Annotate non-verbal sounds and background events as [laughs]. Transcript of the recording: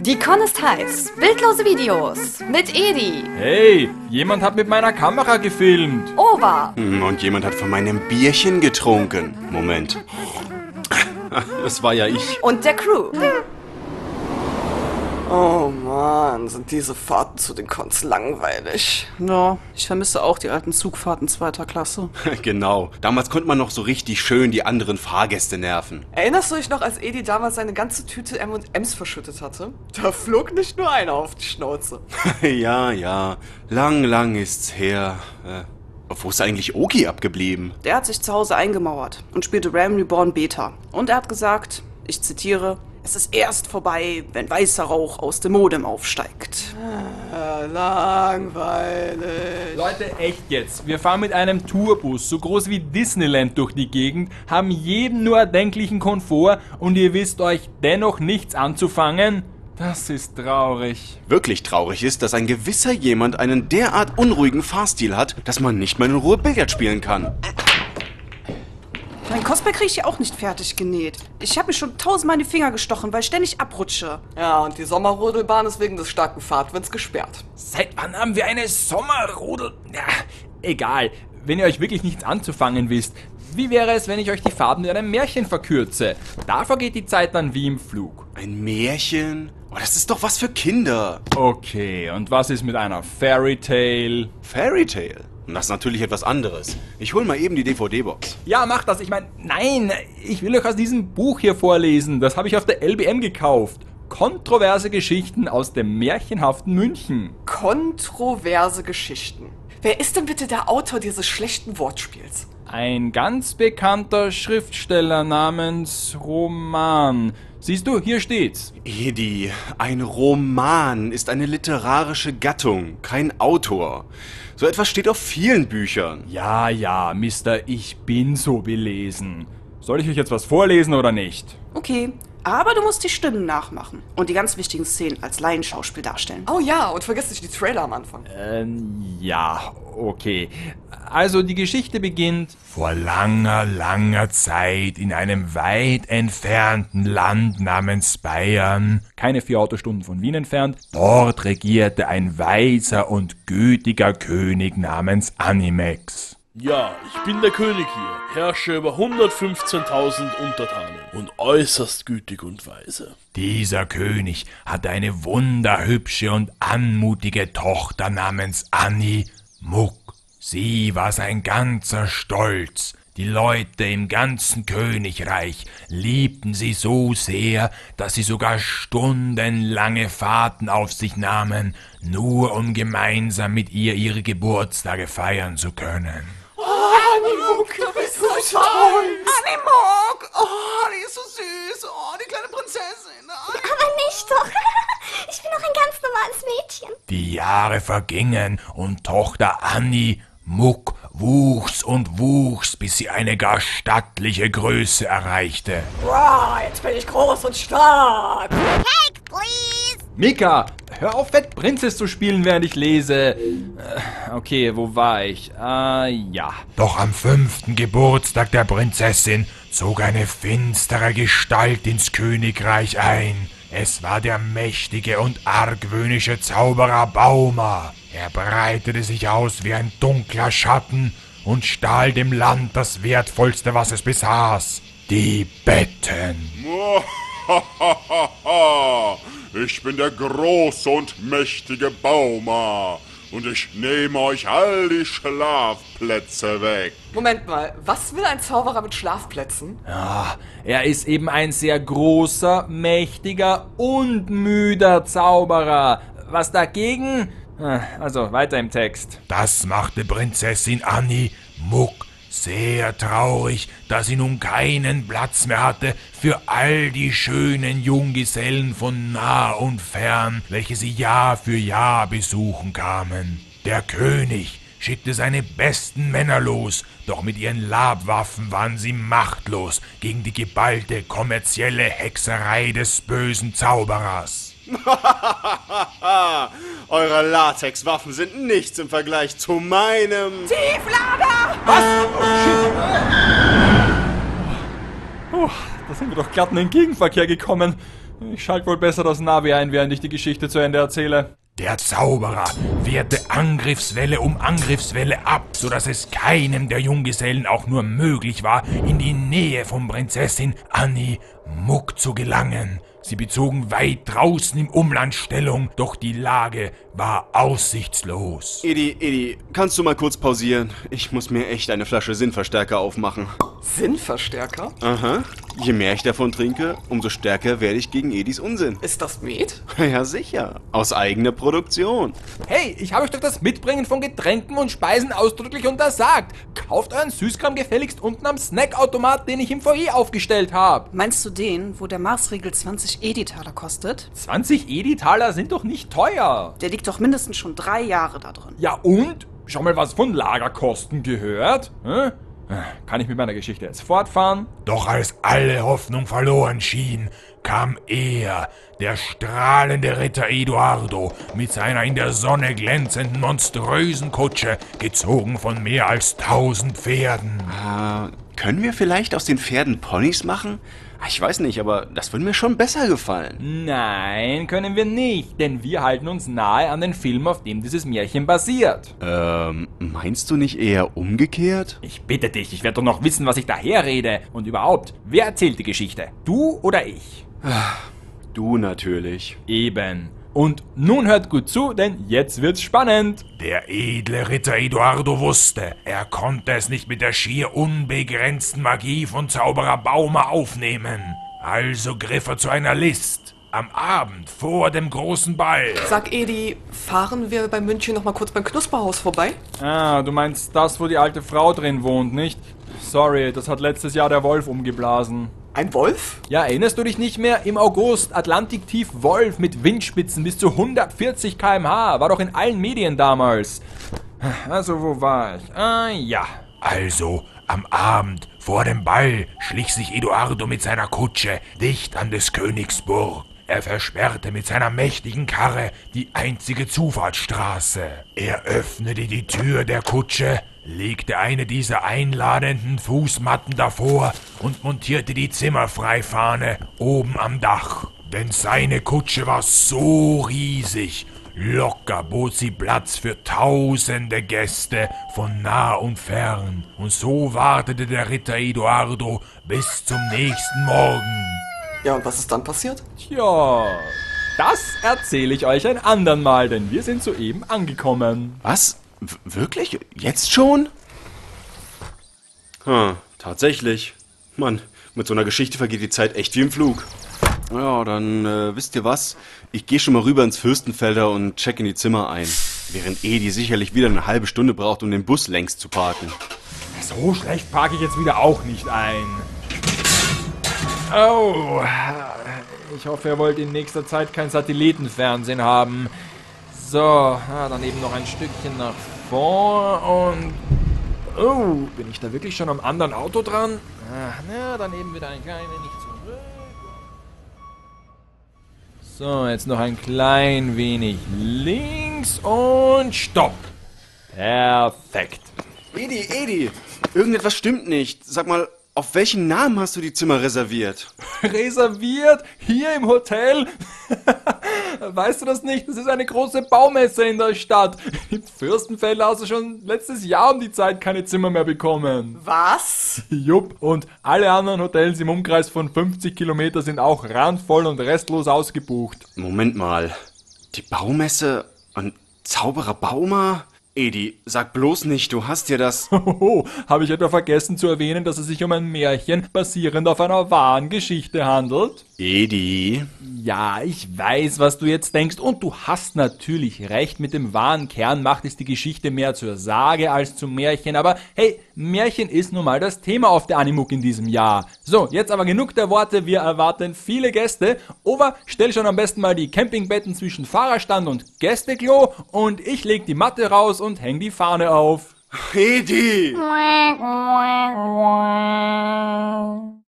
Die Con ist heiß. Bildlose Videos mit Edi, Hey, jemand hat mit meiner Kamera gefilmt. Ova, Hm, Und jemand hat von meinem Bierchen getrunken. Moment. [laughs] Das war ja ich. und der Crew. Oh Mann, sind diese Fahrten zu den Cons langweilig. Ja, ich vermisse auch die alten Zugfahrten zweiter Klasse. [laughs] Genau. Damals konnte man noch so richtig schön die anderen Fahrgäste nerven. Erinnerst du dich noch, als Edi damals seine ganze Tüte M&M's verschüttet hatte? Da flog nicht nur einer auf die Schnauze. [laughs] ja, ja. Lang, lang ist's her. Äh, wo ist eigentlich Oki abgeblieben? Der hat sich zu Hause eingemauert und spielte Ram Reborn Beta. Und er hat gesagt, ich zitiere, es ist erst vorbei, wenn weißer Rauch aus dem Modem aufsteigt. Äh, langweilig. Leute, echt jetzt. Wir fahren mit einem Tourbus, so groß wie Disneyland durch die Gegend, haben jeden nur erdenklichen Komfort und ihr wisst euch dennoch nichts anzufangen? Das ist traurig. Wirklich traurig ist, dass ein gewisser jemand einen derart unruhigen Fahrstil hat, dass man nicht mal in Ruhe Billard spielen kann. Mein Cosplay kriege ich ja auch nicht fertig genäht. Ich habe mir schon tausendmal in die Finger gestochen, weil ich ständig abrutsche. Ja, und die Sommerrodelbahn ist wegen des starken Fahrtwinds gesperrt. Seit wann haben wir eine Sommerrodel? Ja, egal. Wenn ihr euch wirklich nichts anzufangen wisst, wie wäre es, wenn ich euch die Farben in einem Märchen verkürze? Da vergeht die Zeit dann wie im Flug. Ein Märchen? Oh, das ist doch was für Kinder. Okay, und was ist mit einer Fairy Tale? Fairy Tale. Und das ist natürlich etwas anderes. Ich hol mal eben die DVD-Box. Ja, mach das. Ich meine, nein, ich will euch aus diesem Buch hier vorlesen. Das habe ich auf der LBM gekauft. Kontroverse Geschichten aus dem märchenhaften München. Kontroverse Geschichten. Wer ist denn bitte der Autor dieses schlechten Wortspiels? Ein ganz bekannter Schriftsteller namens Roman. Siehst du, hier steht's. Edi, ein Roman ist eine literarische Gattung, kein Autor. So etwas steht auf vielen Büchern. Ja, ja, Mister, ich bin so belesen. Soll ich euch jetzt was vorlesen oder nicht? Okay, aber du musst die Stimmen nachmachen und die ganz wichtigen Szenen als Laienschauspiel darstellen. Oh ja, und vergiss nicht die Trailer am Anfang. Ähm, ja, okay. Also die Geschichte beginnt. Vor langer, langer Zeit in einem weit entfernten Land namens Bayern, Keine vier Autostunden von Wien entfernt. dort regierte ein weiser und gütiger König namens Animex. Ja, ich bin der König hier, herrsche über 115.000 Untertanen und äußerst gütig und weise. Dieser König hatte eine wunderhübsche und anmutige Tochter namens Annie Muck. Sie war sein ganzer Stolz. Die Leute im ganzen Königreich liebten sie so sehr, dass sie sogar stundenlange Fahrten auf sich nahmen, nur um gemeinsam mit ihr ihre Geburtstage feiern zu können. Animuk, du bist so toll. Animog! Oh, die ist so süß! Oh, die kleine Prinzessin! Aber nicht doch. [laughs] Ich bin doch ein ganz normales Mädchen. Die Jahre vergingen und Tochter Annie Muck wuchs und wuchs, bis sie eine gar stattliche Größe erreichte. Wow, jetzt bin ich groß und stark. Cake, please. Mika, hör auf, Fett Prinzess zu spielen, während ich lese. Äh, okay, wo war ich? Äh, ja. Doch am fünften Geburtstag der Prinzessin zog eine finstere Gestalt ins Königreich ein. Es war der mächtige und argwöhnische Zauberer Bauma. Er breitete sich aus wie ein dunkler Schatten und stahl dem Land das Wertvollste, was es besaß. Die Betten. [laughs] Ich bin der große und mächtige Bauma und ich nehme euch all die Schlafplätze weg. Moment mal, was will ein Zauberer mit Schlafplätzen? Ah, er ist eben ein sehr großer, mächtiger und müder Zauberer. Was dagegen? Ah, Also, weiter im Text. Das machte Prinzessin Annie Muck sehr traurig, da sie nun keinen Platz mehr hatte für all die schönen Junggesellen von nah und fern, welche sie Jahr für Jahr besuchen kamen. Der König schickte seine besten Männer los, doch mit ihren Labwaffen waren sie machtlos gegen die geballte kommerzielle Hexerei des bösen Zauberers. [laughs] Eure Latexwaffen sind nichts im Vergleich zu meinem. Oh, da sind wir doch glatt in den Gegenverkehr gekommen. Ich schalte wohl besser das Navi ein, während ich die Geschichte zu Ende erzähle. Der Zauberer wehrte Angriffswelle um Angriffswelle ab, so dass es keinem der Junggesellen auch nur möglich war, in die Nähe von Prinzessin Annie Muck zu gelangen. Sie bezogen weit draußen im Umland Stellung, doch die Lage war aussichtslos. Edi, Edi, kannst du mal kurz pausieren? Ich muss mir echt eine Flasche Sinnverstärker aufmachen. Sinnverstärker? Aha. Je mehr ich davon trinke, umso stärker werde ich gegen Edis Unsinn. Ist das Met? [laughs] Ja, sicher. Aus eigener Produktion. Hey, ich habe euch doch das Mitbringen von Getränken und Speisen ausdrücklich untersagt. Kauft euren Süßkram gefälligst unten am Snackautomat, den ich im Foyer aufgestellt habe. Meinst du den, wo der Maßregel 20 Editaler kostet? 20 Editaler sind doch nicht teuer. Der liegt doch mindestens schon drei Jahre da drin. Ja und? Schon mal was von Lagerkosten gehört? Hä? Kann ich mit meiner Geschichte jetzt fortfahren? Doch als alle Hoffnung verloren schien, kam er, der strahlende Ritter Eduardo, mit seiner in der Sonne glänzenden monströsen Kutsche, gezogen von mehr als tausend Pferden. Äh, können wir vielleicht aus den Pferden Ponys machen? Ah, Ich weiß nicht, aber das würde mir schon besser gefallen. Nein, können wir nicht, denn wir halten uns nahe an den Film, auf dem dieses Märchen basiert. Ähm, meinst du nicht eher umgekehrt? Ich bitte dich, ich werde doch noch wissen, was ich daher rede. Und überhaupt, wer erzählt die Geschichte? Du oder ich? Du natürlich. Eben. Und nun hört gut zu, denn jetzt wird's spannend. Der edle Ritter Eduardo wusste, er konnte es nicht mit der schier unbegrenzten Magie von Zauberer Baumer aufnehmen. Also griff er zu einer List. Am Abend vor dem großen Ball. Sag Edi, fahren wir bei München noch mal kurz beim Knusperhaus vorbei? Ah, du meinst das, wo die alte Frau drin wohnt, nicht? Sorry, das hat letztes Jahr der Wolf umgeblasen. Ein Wolf? Ja, erinnerst du dich nicht mehr? Im August, Atlantiktief Wolf mit Windspitzen bis zu 140 km/h. War doch in allen Medien damals. Also, wo war ich? Ah, ja. Also, am Abend vor dem Ball schlich sich Eduardo mit seiner Kutsche dicht an des Königs Burg. Er versperrte mit seiner mächtigen Karre die einzige Zufahrtsstraße. Er öffnete die Tür der Kutsche, legte eine dieser einladenden Fußmatten davor und montierte die Zimmerfreifahne oben am Dach. Denn seine Kutsche war so riesig, locker bot sie Platz für tausende Gäste von nah und fern. Und so wartete der Ritter Eduardo bis zum nächsten Morgen. Ja, und was ist dann passiert? Tja, das erzähle ich euch ein andern Mal, denn wir sind soeben angekommen. Was? Wirklich? Jetzt schon? Hm, tatsächlich. Mann, mit so einer Geschichte vergeht die Zeit echt wie im Flug. Ja, dann äh, wisst ihr was? Ich gehe schon mal rüber ins Fürstenfelder und check in die Zimmer ein. Während Edi sicherlich wieder eine halbe Stunde braucht, um den Bus längst zu parken. So schlecht parke ich jetzt wieder auch nicht ein. Oh, ich hoffe, ihr wollt in nächster Zeit kein Satellitenfernsehen haben. So, ah, dann eben noch ein Stückchen nach vor und... Oh, bin ich da wirklich schon am anderen Auto dran? Ach, na, dann eben wieder ein klein wenig zurück. So, jetzt noch ein klein wenig links und stopp. Perfekt. Edi, Edi, irgendetwas stimmt nicht. Sag mal, auf welchen Namen hast du die Zimmer reserviert? [laughs] reserviert hier im Hotel. [laughs] weißt du das nicht? Das ist eine große Baumesse in der Stadt. In Fürstenfelder hast du schon letztes Jahr um die Zeit keine Zimmer mehr bekommen. Was? Jupp. Und alle anderen Hotels im Umkreis von 50 Kilometer sind auch randvoll und restlos ausgebucht. Moment mal. Die Baumesse und Zauberer Baumer? Edi, sag bloß nicht, du hast dir das. Hoho, habe ich etwa vergessen zu erwähnen, dass es sich um ein Märchen basierend auf einer wahren Geschichte handelt? Edi. Ja, ich weiß, was du jetzt denkst und du hast natürlich recht, mit dem wahren Kern macht es die Geschichte mehr zur Sage als zum Märchen, aber hey, Märchen ist nun mal das Thema auf der Animuk in diesem Jahr. So, jetzt aber genug der Worte, wir erwarten viele Gäste. Over, stell schon am besten mal die Campingbetten zwischen Fahrerstand und Gästeklo und ich leg die Matte raus und häng die Fahne auf. Edi!